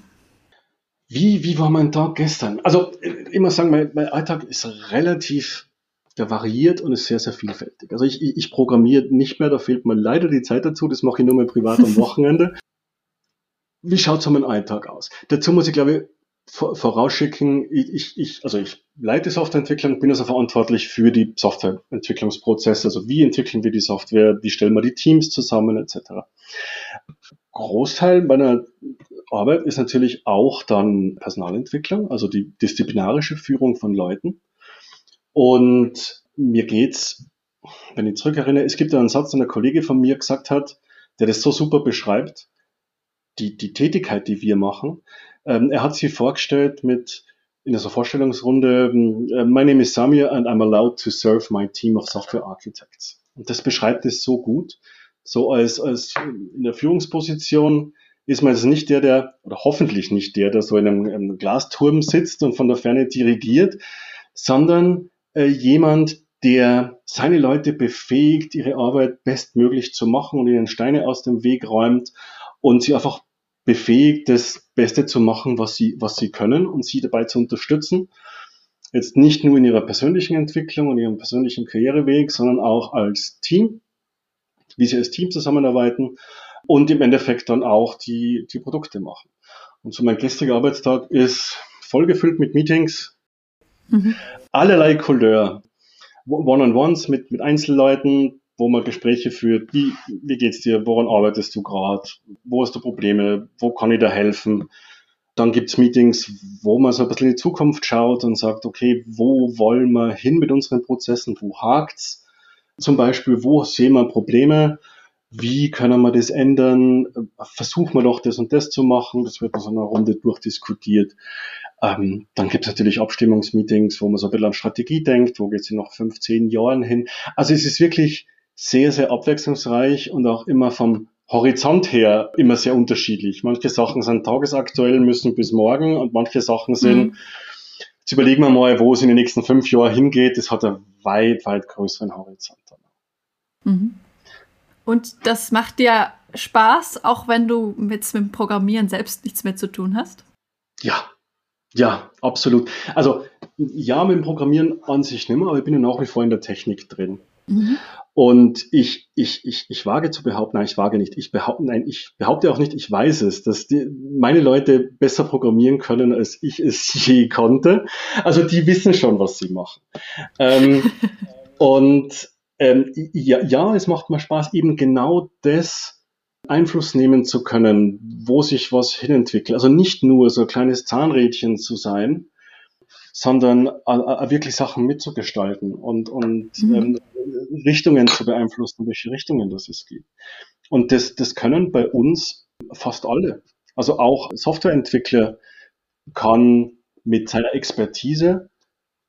Speaker 1: Wie, wie war mein Tag gestern? Also, immer sagen, mein, mein Alltag ist relativ, der variiert und ist sehr, sehr vielfältig. Also ich, ich, ich programmiere nicht mehr, da fehlt mir leider die Zeit dazu, das mache ich nur mal privat am Wochenende. Wie schaut so mein Alltag aus? Dazu muss ich, glaube ich, vorausschicken, ich, ich, also ich leite Softwareentwicklung, bin also verantwortlich für die Softwareentwicklungsprozesse, also wie entwickeln wir die Software, wie stellen wir die Teams zusammen, etc. Großteil meiner Arbeit ist natürlich auch dann Personalentwicklung, also die disziplinarische Führung von Leuten. Und mir geht's, wenn ich zurückerinnere, es gibt einen Satz, den ein Kollege von mir gesagt hat, der das so super beschreibt, die, die Tätigkeit, die wir machen. Ähm, er hat sie vorgestellt mit, in dieser Vorstellungsrunde, äh, My name is Samir and I'm allowed to serve my team of software architects. Und das beschreibt es so gut. So als, als in der Führungsposition ist man jetzt nicht der, der, oder hoffentlich nicht der, der so in einem, einem Glasturm sitzt und von der Ferne dirigiert, sondern äh, jemand, der seine Leute befähigt, ihre Arbeit bestmöglich zu machen und ihnen Steine aus dem Weg räumt und sie einfach befähigt, das Beste zu machen, was sie, was sie können und sie dabei zu unterstützen. Jetzt nicht nur in ihrer persönlichen Entwicklung und ihrem persönlichen Karriereweg, sondern auch als Team, wie sie als Team zusammenarbeiten und im Endeffekt dann auch die, die Produkte machen. Und so mein gestriger Arbeitstag ist vollgefüllt mit Meetings, mhm. allerlei Couleur. One-on-Ones mit, mit Einzelleuten, wo man Gespräche führt. Wie, wie geht's dir? Woran arbeitest du gerade? Wo hast du Probleme? Wo kann ich da helfen? Dann gibt's Meetings, wo man so ein bisschen in die Zukunft schaut und sagt, okay, wo wollen wir hin mit unseren Prozessen? Wo hakt's? Zum Beispiel, wo sehen wir Probleme? wie können wir das ändern? Versuchen wir doch das und das zu machen. Das wird in so einer Runde durchdiskutiert. Ähm, dann gibt es natürlich Abstimmungsmeetings, wo man so ein bisschen an Strategie denkt, wo geht es in noch fünf, zehn Jahren hin. Also es ist wirklich sehr, sehr abwechslungsreich und auch immer vom Horizont her immer sehr unterschiedlich. Manche Sachen sind tagesaktuell, müssen bis morgen und manche Sachen sind, mhm. Jetzt überlegen wir mal, wo es in den nächsten fünf Jahren hingeht. Das hat einen weit, weit größeren Horizont. Mhm.
Speaker 2: Und das macht dir Spaß, auch wenn du mit, mit dem Programmieren selbst nichts mehr zu tun hast?
Speaker 1: Ja, ja, absolut. Also ja, mit dem Programmieren an sich nicht mehr, aber ich bin ja nach wie vor in der Technik drin. Mhm. Und ich, ich, ich, ich wage zu behaupten, nein, ich wage nicht, ich behaupte, nein, ich behaupte auch nicht, ich weiß es, dass die, meine Leute besser programmieren können, als ich es je konnte. Also die wissen schon, was sie machen. Ähm, und ähm, ja, ja, es macht mir Spaß, eben genau das Einfluss nehmen zu können, wo sich was hinentwickelt. Also nicht nur so ein kleines Zahnrädchen zu sein, sondern äh, äh, wirklich Sachen mitzugestalten und, und mhm. ähm, Richtungen zu beeinflussen, welche Richtungen das es geht. Und das, das können bei uns fast alle. Also auch Softwareentwickler kann mit seiner Expertise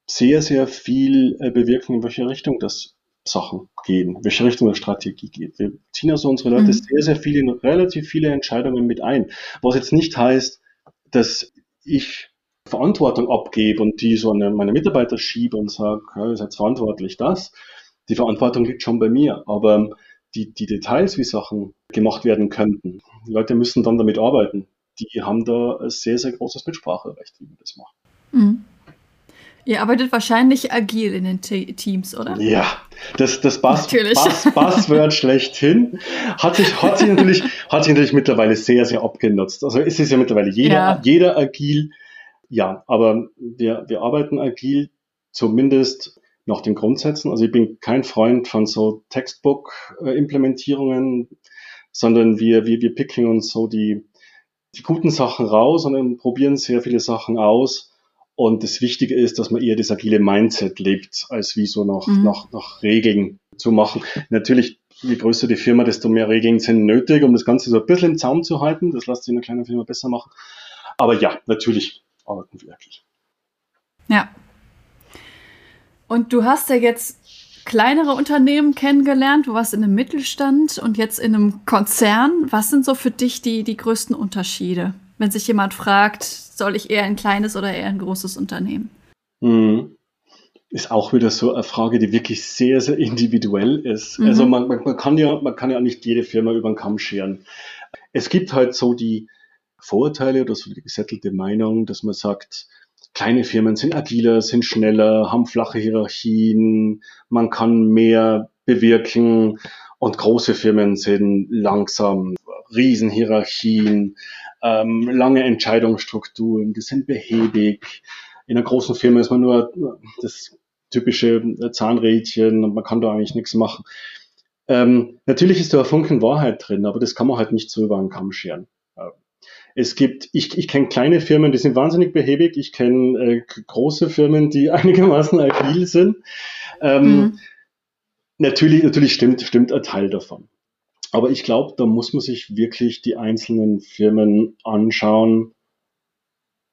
Speaker 1: sehr, sehr viel äh, bewirken, in welche Richtung das Sachen gehen, welche Richtung der Strategie geht. Wir ziehen also unsere Leute mhm. sehr, sehr viele, relativ viele Entscheidungen mit ein. Was jetzt nicht heißt, dass ich Verantwortung abgebe und die so an meine Mitarbeiter schiebe und sage, ja, ihr seid verantwortlich das. Die Verantwortung liegt schon bei mir. Aber die, die Details, wie Sachen gemacht werden könnten, die Leute müssen dann damit arbeiten. Die haben da ein sehr, sehr großes Mitspracherecht, wie wir das machen. Mhm.
Speaker 2: Ihr arbeitet wahrscheinlich agil in den Te Teams, oder?
Speaker 1: Ja, das, das Buzz, Buzz, Buzzword schlechthin hat sich, hat, sich natürlich, hat sich natürlich mittlerweile sehr, sehr abgenutzt. Also es ist ja mittlerweile jeder, ja. jeder agil. Ja, aber wir, wir arbeiten agil zumindest nach den Grundsätzen. Also ich bin kein Freund von so Textbook-Implementierungen, sondern wir, wir, wir picken uns so die, die guten Sachen raus und probieren sehr viele Sachen aus und das Wichtige ist, dass man eher das agile Mindset lebt, als wie so nach, mhm. nach, nach Regeln zu machen. Natürlich, je größer die Firma, desto mehr Regeln sind nötig, um das Ganze so ein bisschen im Zaum zu halten. Das lässt sich in einer kleinen Firma besser machen. Aber ja, natürlich arbeiten wir wirklich.
Speaker 2: Ja. Und du hast ja jetzt kleinere Unternehmen kennengelernt. Du warst in einem Mittelstand und jetzt in einem Konzern. Was sind so für dich die, die größten Unterschiede? wenn sich jemand fragt, soll ich eher ein kleines oder eher ein großes Unternehmen?
Speaker 1: Mhm. Ist auch wieder so eine Frage, die wirklich sehr, sehr individuell ist. Mhm. Also man, man, man, kann ja, man kann ja nicht jede Firma über den Kamm scheren. Es gibt halt so die Vorurteile oder so die gesettelte Meinung, dass man sagt, kleine Firmen sind agiler, sind schneller, haben flache Hierarchien, man kann mehr bewirken und große Firmen sind langsam, Riesenhierarchien, ähm, lange Entscheidungsstrukturen, die sind behäbig. In einer großen Firma ist man nur das typische Zahnrädchen und man kann da eigentlich nichts machen. Ähm, natürlich ist da ein Funken Wahrheit drin, aber das kann man halt nicht so über einen Kamm scheren. Es gibt, ich, ich kenne kleine Firmen, die sind wahnsinnig behäbig. Ich kenne äh, große Firmen, die einigermaßen agil sind. Ähm, mhm. Natürlich, natürlich stimmt, stimmt ein Teil davon. Aber ich glaube, da muss man sich wirklich die einzelnen Firmen anschauen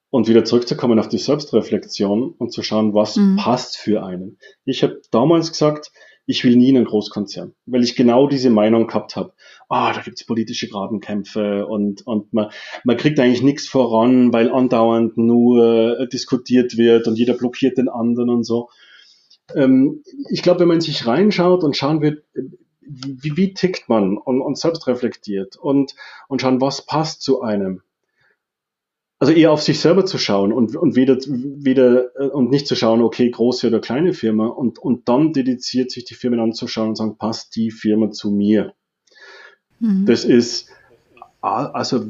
Speaker 1: und wieder zurückzukommen auf die Selbstreflexion und zu schauen, was mhm. passt für einen. Ich habe damals gesagt, ich will nie in einen Großkonzern, weil ich genau diese Meinung gehabt habe. Ah, da gibt's politische Grabenkämpfe und, und man, man kriegt eigentlich nichts voran, weil andauernd nur äh, diskutiert wird und jeder blockiert den anderen und so. Ähm, ich glaube, wenn man sich reinschaut und schauen wird, wie, wie tickt man und, und selbst reflektiert und, und schauen, was passt zu einem. Also eher auf sich selber zu schauen und, und weder, weder äh, und nicht zu schauen, okay, große oder kleine Firma und, und dann dediziert sich die Firmen anzuschauen und sagen, passt die Firma zu mir. Mhm. Das ist also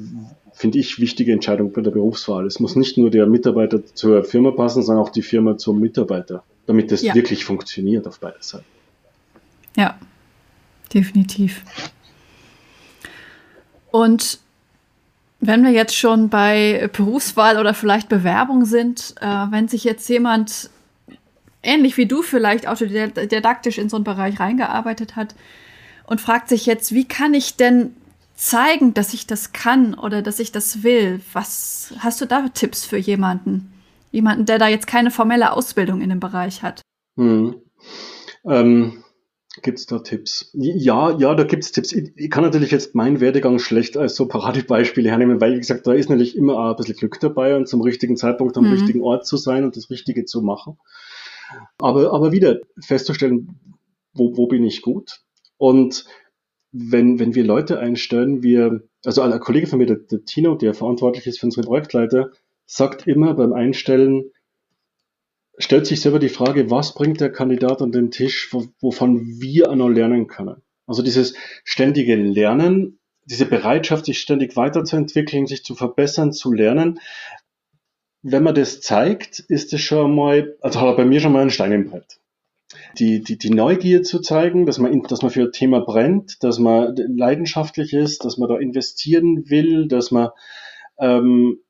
Speaker 1: finde ich wichtige Entscheidung bei der Berufswahl. Es muss nicht nur der Mitarbeiter zur Firma passen, sondern auch die Firma zum Mitarbeiter, damit das ja. wirklich funktioniert auf beide Seiten.
Speaker 2: Ja, definitiv. Und wenn wir jetzt schon bei Berufswahl oder vielleicht Bewerbung sind, äh, wenn sich jetzt jemand ähnlich wie du vielleicht autodidaktisch in so einen Bereich reingearbeitet hat und fragt sich jetzt, wie kann ich denn zeigen, dass ich das kann oder dass ich das will? Was hast du da Tipps für jemanden? Jemanden, der da jetzt keine formelle Ausbildung in dem Bereich hat? Hm.
Speaker 1: Ähm, Gibt es da Tipps? Ja, ja, da gibt es Tipps. Ich, ich, kann natürlich jetzt meinen Werdegang schlecht als so Paradebeispiele hernehmen, weil, wie gesagt, da ist natürlich immer auch ein bisschen Glück dabei und zum richtigen Zeitpunkt am mhm. richtigen Ort zu sein und das Richtige zu machen. Aber, aber wieder festzustellen, wo, wo bin ich gut? Und wenn, wenn wir Leute einstellen, wir, also ein Kollege von mir, der, der Tino, der verantwortlich ist für unsere Projektleiter, sagt immer beim Einstellen, stellt sich selber die Frage, was bringt der Kandidat an den Tisch, wovon wir noch lernen können. Also dieses ständige Lernen, diese Bereitschaft, sich ständig weiterzuentwickeln, sich zu verbessern, zu lernen. Wenn man das zeigt, ist es schon mal, also hat er bei mir schon mal ein Stein im Brett. Die, die, die Neugier zu zeigen, dass man, dass man für ein Thema brennt, dass man leidenschaftlich ist, dass man da investieren will, dass man ähm,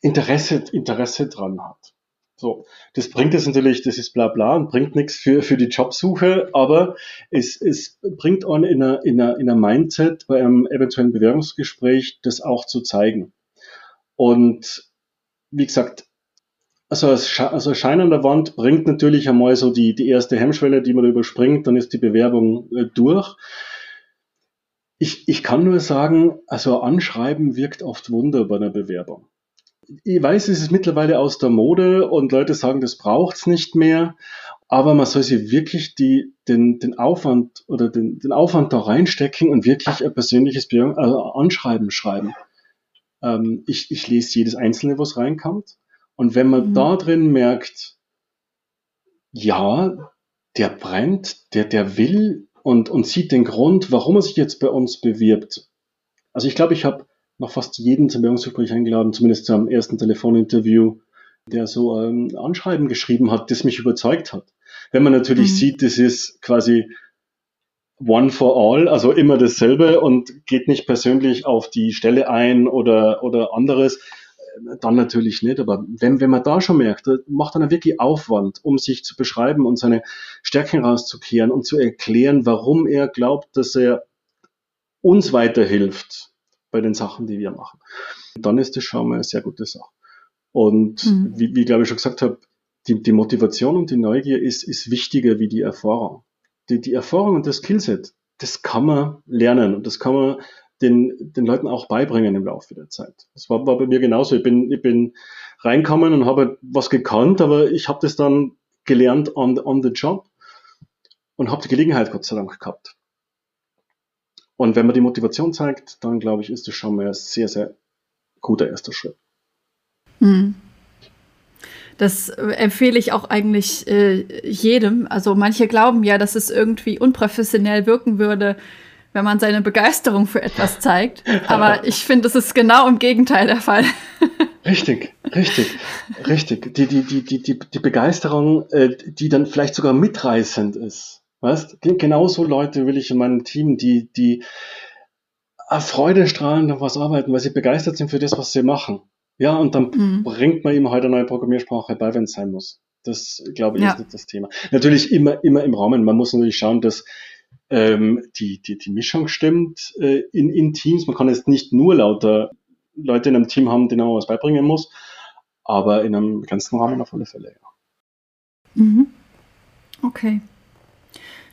Speaker 1: Interesse, Interesse dran hat. So, das bringt es natürlich, das ist bla bla und bringt nichts für, für die Jobsuche, aber es, es bringt an in einer, in, einer, in einer Mindset bei einem eventuellen Bewerbungsgespräch, das auch zu zeigen. Und wie gesagt, also, also Schein an der Wand bringt natürlich einmal so die, die erste Hemmschwelle, die man überspringt, dann ist die Bewerbung äh, durch. Ich, ich kann nur sagen, also Anschreiben wirkt oft Wunder bei einer Bewerbung ich weiß, es ist mittlerweile aus der Mode und Leute sagen, das braucht's nicht mehr. Aber man soll sich wirklich die, den, den Aufwand oder den, den Aufwand da reinstecken und wirklich ein persönliches Be also Anschreiben schreiben. Ähm, ich, ich lese jedes einzelne, was reinkommt. Und wenn man mhm. da drin merkt, ja, der brennt, der, der will und, und sieht den Grund, warum er sich jetzt bei uns bewirbt. Also ich glaube, ich habe noch fast jeden zum Bewerbungsgespräch eingeladen, zumindest zum ersten Telefoninterview, der so ein Anschreiben geschrieben hat, das mich überzeugt hat. Wenn man natürlich mhm. sieht, das ist quasi one for all, also immer dasselbe und geht nicht persönlich auf die Stelle ein oder, oder anderes, dann natürlich nicht. Aber wenn, wenn man da schon merkt, macht dann wirklich Aufwand, um sich zu beschreiben und seine Stärken rauszukehren und zu erklären, warum er glaubt, dass er uns weiterhilft bei den Sachen, die wir machen. Dann ist das schon mal eine sehr gute Sache. Und mhm. wie, wie glaube ich schon gesagt habe, die, die Motivation und die Neugier ist, ist wichtiger wie die Erfahrung. Die, die Erfahrung und das Skillset, das kann man lernen und das kann man den, den Leuten auch beibringen im Laufe der Zeit. Das war, war bei mir genauso. Ich bin, ich bin reinkommen und habe was gekannt, aber ich habe das dann gelernt on, on the job und habe die Gelegenheit Gott sei Dank gehabt. Und wenn man die Motivation zeigt, dann glaube ich, ist das schon mal ein sehr, sehr guter erster Schritt. Hm.
Speaker 2: Das empfehle ich auch eigentlich äh, jedem. Also manche glauben ja, dass es irgendwie unprofessionell wirken würde, wenn man seine Begeisterung für etwas zeigt. Aber ich finde, es ist genau im Gegenteil der Fall.
Speaker 1: Richtig, richtig, richtig. Die, die, die, die, die, die Begeisterung, äh, die dann vielleicht sogar mitreißend ist. Weißt, genauso Leute will ich in meinem Team, die, die Freude strahlend auf was arbeiten, weil sie begeistert sind für das, was sie machen. Ja, und dann mhm. bringt man ihm halt eine neue Programmiersprache bei, wenn es sein muss. Das, glaube ich, ja. ist nicht das Thema. Natürlich immer, immer im Rahmen. Man muss natürlich schauen, dass ähm, die, die, die Mischung stimmt äh, in, in Teams. Man kann jetzt nicht nur lauter Leute in einem Team haben, denen man was beibringen muss, aber in einem ganzen Rahmen auf alle Fälle, ja.
Speaker 2: Mhm. Okay.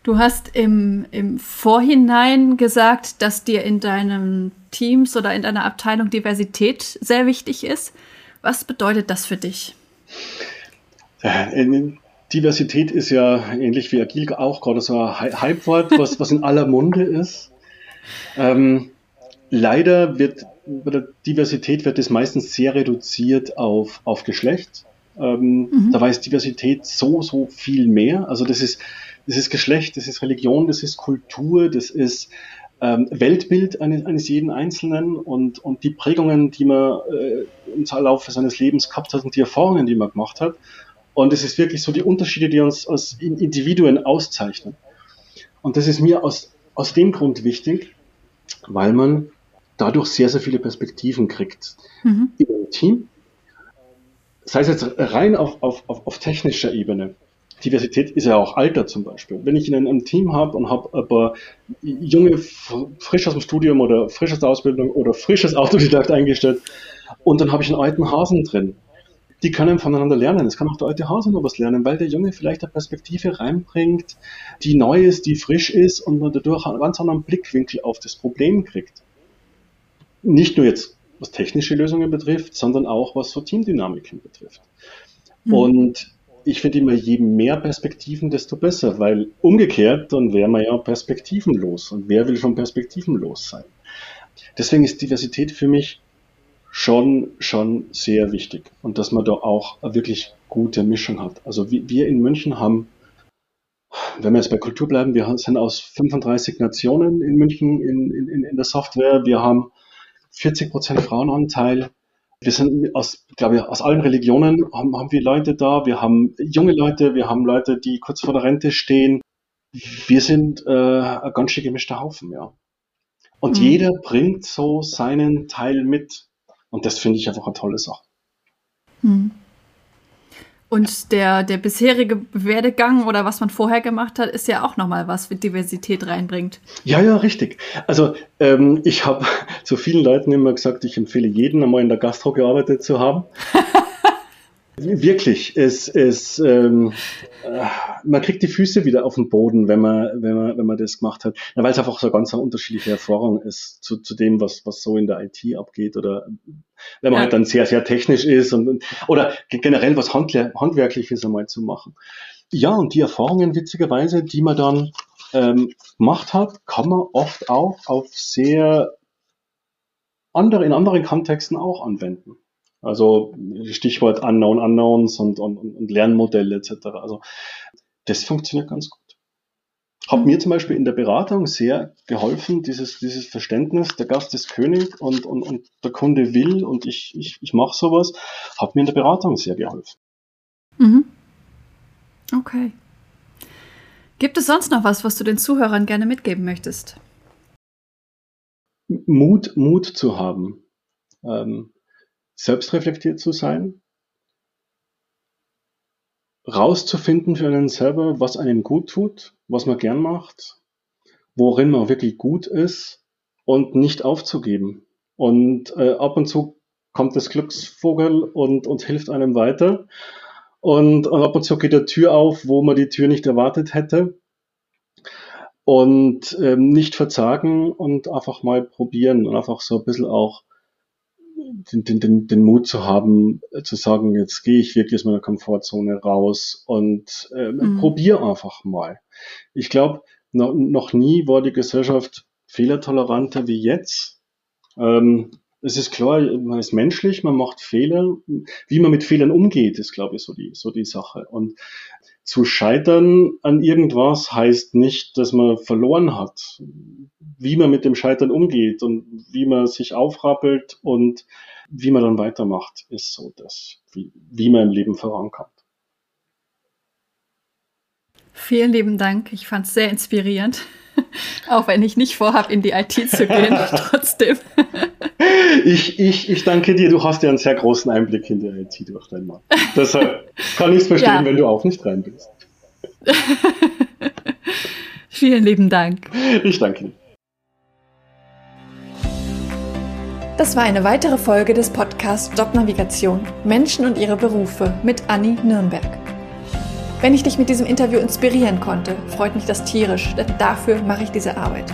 Speaker 2: Du hast im, im Vorhinein gesagt, dass dir in deinen Teams oder in deiner Abteilung Diversität sehr wichtig ist. Was bedeutet das für dich?
Speaker 1: Diversität ist ja ähnlich wie Agil auch gerade so ein Hypewort, was, was in aller Munde ist. Ähm, leider wird bei der Diversität wird es meistens sehr reduziert auf, auf Geschlecht. Ähm, mhm. Da weiß Diversität so, so viel mehr. Also das ist, das ist Geschlecht, das ist Religion, das ist Kultur, das ist ähm, Weltbild eines, eines jeden Einzelnen und, und die Prägungen, die man äh, im Laufe seines Lebens gehabt hat und die Erfahrungen, die man gemacht hat. Und es ist wirklich so die Unterschiede, die uns als Individuen auszeichnen. Und das ist mir aus, aus dem Grund wichtig, weil man dadurch sehr, sehr viele Perspektiven kriegt mhm. im Team. Sei es jetzt rein auf, auf, auf, auf technischer Ebene. Diversität ist ja auch Alter zum Beispiel. Wenn ich in einem Team habe und habe ein paar junge, frisch aus dem Studium oder frisch aus der Ausbildung oder frisches Autodidakt eingestellt und dann habe ich einen alten Hasen drin, die können voneinander lernen. Es kann auch der alte Hase noch was lernen, weil der Junge vielleicht eine Perspektive reinbringt, die neu ist, die frisch ist und man dadurch einen ganz anderen Blickwinkel auf das Problem kriegt. Nicht nur jetzt, was technische Lösungen betrifft, sondern auch was so Teamdynamiken betrifft. Mhm. Und ich finde immer, je mehr Perspektiven, desto besser, weil umgekehrt, dann wäre man ja perspektivenlos. Und wer will schon perspektivenlos sein? Deswegen ist Diversität für mich schon, schon sehr wichtig. Und dass man da auch eine wirklich gute Mischung hat. Also wir in München haben, wenn wir jetzt bei Kultur bleiben, wir sind aus 35 Nationen in München in, in, in der Software. Wir haben 40 Prozent Frauenanteil. Wir sind aus, glaube ich, aus allen Religionen haben, haben wir Leute da. Wir haben junge Leute, wir haben Leute, die kurz vor der Rente stehen. Wir sind äh, ein ganz schön gemischter Haufen, ja. Und mhm. jeder bringt so seinen Teil mit. Und das finde ich einfach eine tolle Sache. Hm.
Speaker 2: Und der, der bisherige Werdegang oder was man vorher gemacht hat, ist ja auch nochmal was für Diversität reinbringt.
Speaker 1: Ja, ja, richtig. Also ähm, ich habe zu vielen Leuten immer gesagt, ich empfehle jeden einmal in der Gastro gearbeitet zu haben. Wirklich, es, es, ähm, äh, man kriegt die Füße wieder auf den Boden, wenn man, wenn man, wenn man das gemacht hat. Ja, weil es einfach so eine ganz unterschiedliche Erfahrung ist zu, zu dem, was, was so in der IT abgeht oder wenn man ja. halt dann sehr, sehr technisch ist und, oder generell was Handler, Handwerkliches einmal zu machen. Ja, und die Erfahrungen witzigerweise, die man dann ähm, gemacht hat, kann man oft auch auf sehr andere, in anderen Kontexten auch anwenden. Also Stichwort Unknown Unknowns und, und, und Lernmodelle etc. Also das funktioniert ganz gut. Hat mhm. mir zum Beispiel in der Beratung sehr geholfen, dieses, dieses Verständnis, der Gast ist König und, und, und der Kunde will und ich, ich, ich mache sowas, hat mir in der Beratung sehr geholfen.
Speaker 2: Mhm. Okay. Gibt es sonst noch was, was du den Zuhörern gerne mitgeben möchtest?
Speaker 1: Mut, Mut zu haben. Ähm, selbstreflektiert zu sein, rauszufinden für einen selber, was einem gut tut, was man gern macht, worin man wirklich gut ist und nicht aufzugeben. Und äh, ab und zu kommt das Glücksvogel und, und hilft einem weiter. Und, und ab und zu geht der Tür auf, wo man die Tür nicht erwartet hätte. Und ähm, nicht verzagen und einfach mal probieren und einfach so ein bisschen auch den, den, den, den Mut zu haben, äh, zu sagen, jetzt gehe ich wirklich aus meiner Komfortzone raus und äh, mhm. probiere einfach mal. Ich glaube, noch, noch nie war die Gesellschaft fehlertoleranter wie jetzt. Ähm, es ist klar, man ist menschlich, man macht Fehler. Wie man mit Fehlern umgeht, ist, glaube ich, so die, so die Sache. Und zu scheitern an irgendwas heißt nicht, dass man verloren hat. Wie man mit dem Scheitern umgeht und wie man sich aufrappelt und wie man dann weitermacht, ist so das, wie, wie man im Leben vorankommt.
Speaker 2: Vielen lieben Dank. Ich fand es sehr inspirierend. Auch wenn ich nicht vorhabe, in die IT zu gehen, trotzdem.
Speaker 1: Ich, ich, ich danke dir. Du hast ja einen sehr großen Einblick in die IT durch deinen Mann. Deshalb kann ich es verstehen, ja. wenn du auch nicht rein bist.
Speaker 2: Vielen lieben Dank.
Speaker 1: Ich danke dir.
Speaker 2: Das war eine weitere Folge des Podcasts Jobnavigation Menschen und ihre Berufe mit Anni Nürnberg. Wenn ich dich mit diesem Interview inspirieren konnte, freut mich das tierisch, denn dafür mache ich diese Arbeit.